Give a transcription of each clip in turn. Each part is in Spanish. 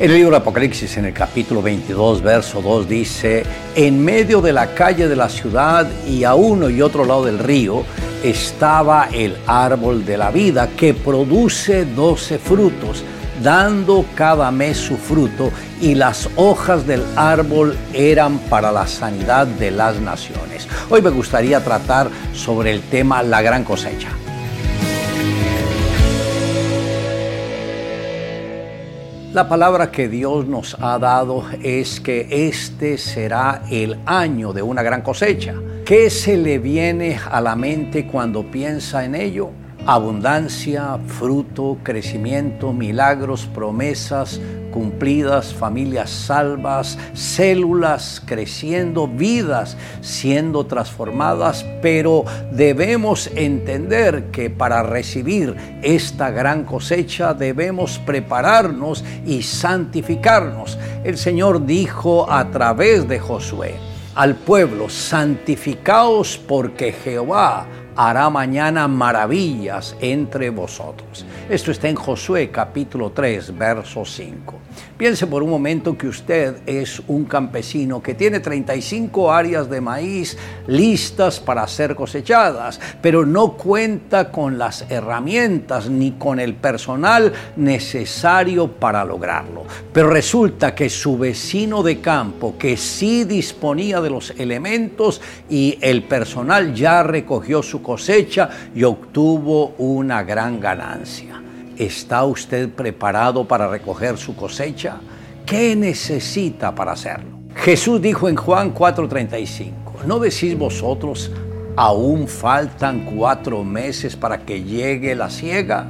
En el libro de Apocalipsis, en el capítulo 22, verso 2, dice, en medio de la calle de la ciudad y a uno y otro lado del río estaba el árbol de la vida que produce doce frutos, dando cada mes su fruto, y las hojas del árbol eran para la sanidad de las naciones. Hoy me gustaría tratar sobre el tema la gran cosecha. La palabra que Dios nos ha dado es que este será el año de una gran cosecha. ¿Qué se le viene a la mente cuando piensa en ello? Abundancia, fruto, crecimiento, milagros, promesas, cumplidas, familias salvas, células creciendo, vidas siendo transformadas, pero debemos entender que para recibir esta gran cosecha debemos prepararnos y santificarnos. El Señor dijo a través de Josué al pueblo, santificaos porque Jehová hará mañana maravillas entre vosotros. Esto está en Josué capítulo 3, verso 5. Piense por un momento que usted es un campesino que tiene 35 áreas de maíz listas para ser cosechadas, pero no cuenta con las herramientas ni con el personal necesario para lograrlo. Pero resulta que su vecino de campo, que sí disponía de los elementos y el personal ya recogió su cosecha y obtuvo una gran ganancia. ¿Está usted preparado para recoger su cosecha? ¿Qué necesita para hacerlo? Jesús dijo en Juan 4:35, ¿no decís vosotros, aún faltan cuatro meses para que llegue la siega?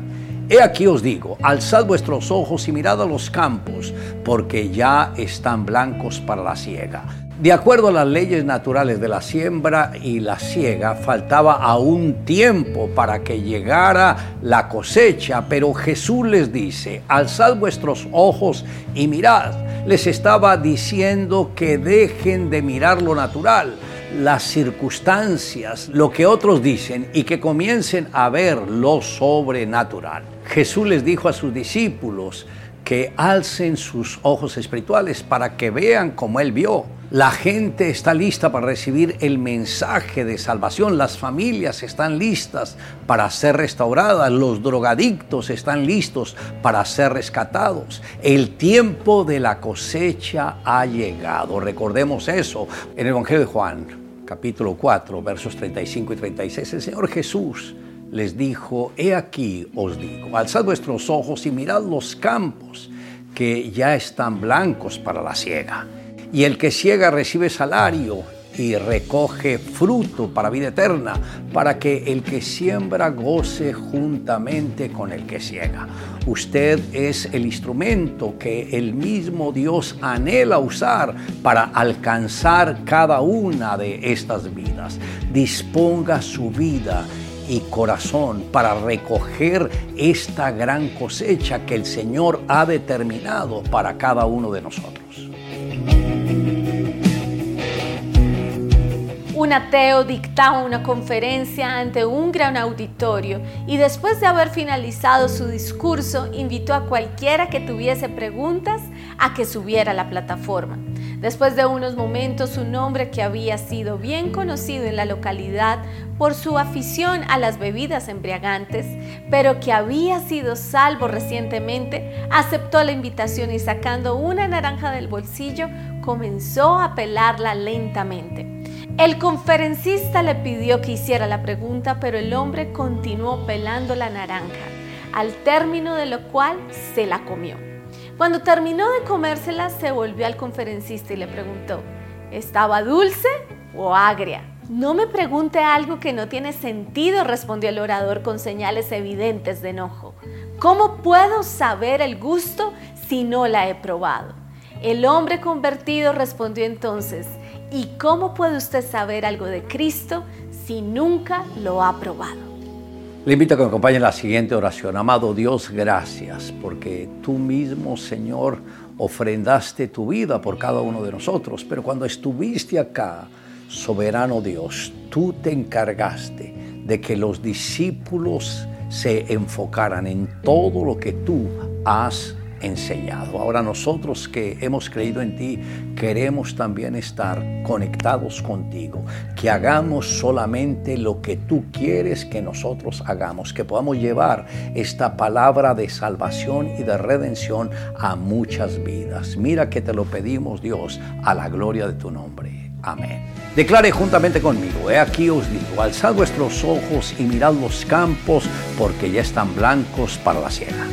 He aquí os digo, alzad vuestros ojos y mirad a los campos, porque ya están blancos para la siega. De acuerdo a las leyes naturales de la siembra y la siega, faltaba aún tiempo para que llegara la cosecha, pero Jesús les dice, alzad vuestros ojos y mirad. Les estaba diciendo que dejen de mirar lo natural, las circunstancias, lo que otros dicen y que comiencen a ver lo sobrenatural. Jesús les dijo a sus discípulos que alcen sus ojos espirituales para que vean como Él vio la gente está lista para recibir el mensaje de salvación. Las familias están listas para ser restauradas. Los drogadictos están listos para ser rescatados. El tiempo de la cosecha ha llegado. Recordemos eso. En el Evangelio de Juan, capítulo 4, versos 35 y 36, el Señor Jesús les dijo, he aquí os digo, alzad vuestros ojos y mirad los campos que ya están blancos para la siega y el que ciega recibe salario y recoge fruto para vida eterna, para que el que siembra goce juntamente con el que ciega. Usted es el instrumento que el mismo Dios anhela usar para alcanzar cada una de estas vidas. Disponga su vida y corazón para recoger esta gran cosecha que el Señor ha determinado para cada uno de nosotros. Un ateo dictaba una conferencia ante un gran auditorio y después de haber finalizado su discurso invitó a cualquiera que tuviese preguntas a que subiera a la plataforma. Después de unos momentos, un hombre que había sido bien conocido en la localidad por su afición a las bebidas embriagantes, pero que había sido salvo recientemente, aceptó la invitación y sacando una naranja del bolsillo, comenzó a pelarla lentamente. El conferencista le pidió que hiciera la pregunta, pero el hombre continuó pelando la naranja, al término de lo cual se la comió. Cuando terminó de comérsela, se volvió al conferencista y le preguntó, ¿estaba dulce o agria? No me pregunte algo que no tiene sentido, respondió el orador con señales evidentes de enojo. ¿Cómo puedo saber el gusto si no la he probado? El hombre convertido respondió entonces, ¿Y cómo puede usted saber algo de Cristo si nunca lo ha probado? Le invito a que me acompañe en la siguiente oración. Amado Dios, gracias porque tú mismo, Señor, ofrendaste tu vida por cada uno de nosotros. Pero cuando estuviste acá, soberano Dios, tú te encargaste de que los discípulos se enfocaran en todo lo que tú has enseñado. Ahora nosotros que hemos creído en ti, queremos también estar conectados contigo, que hagamos solamente lo que tú quieres que nosotros hagamos, que podamos llevar esta palabra de salvación y de redención a muchas vidas. Mira que te lo pedimos Dios a la gloria de tu nombre. Amén. Declare juntamente conmigo, he aquí os digo, alzad vuestros ojos y mirad los campos, porque ya están blancos para la siega.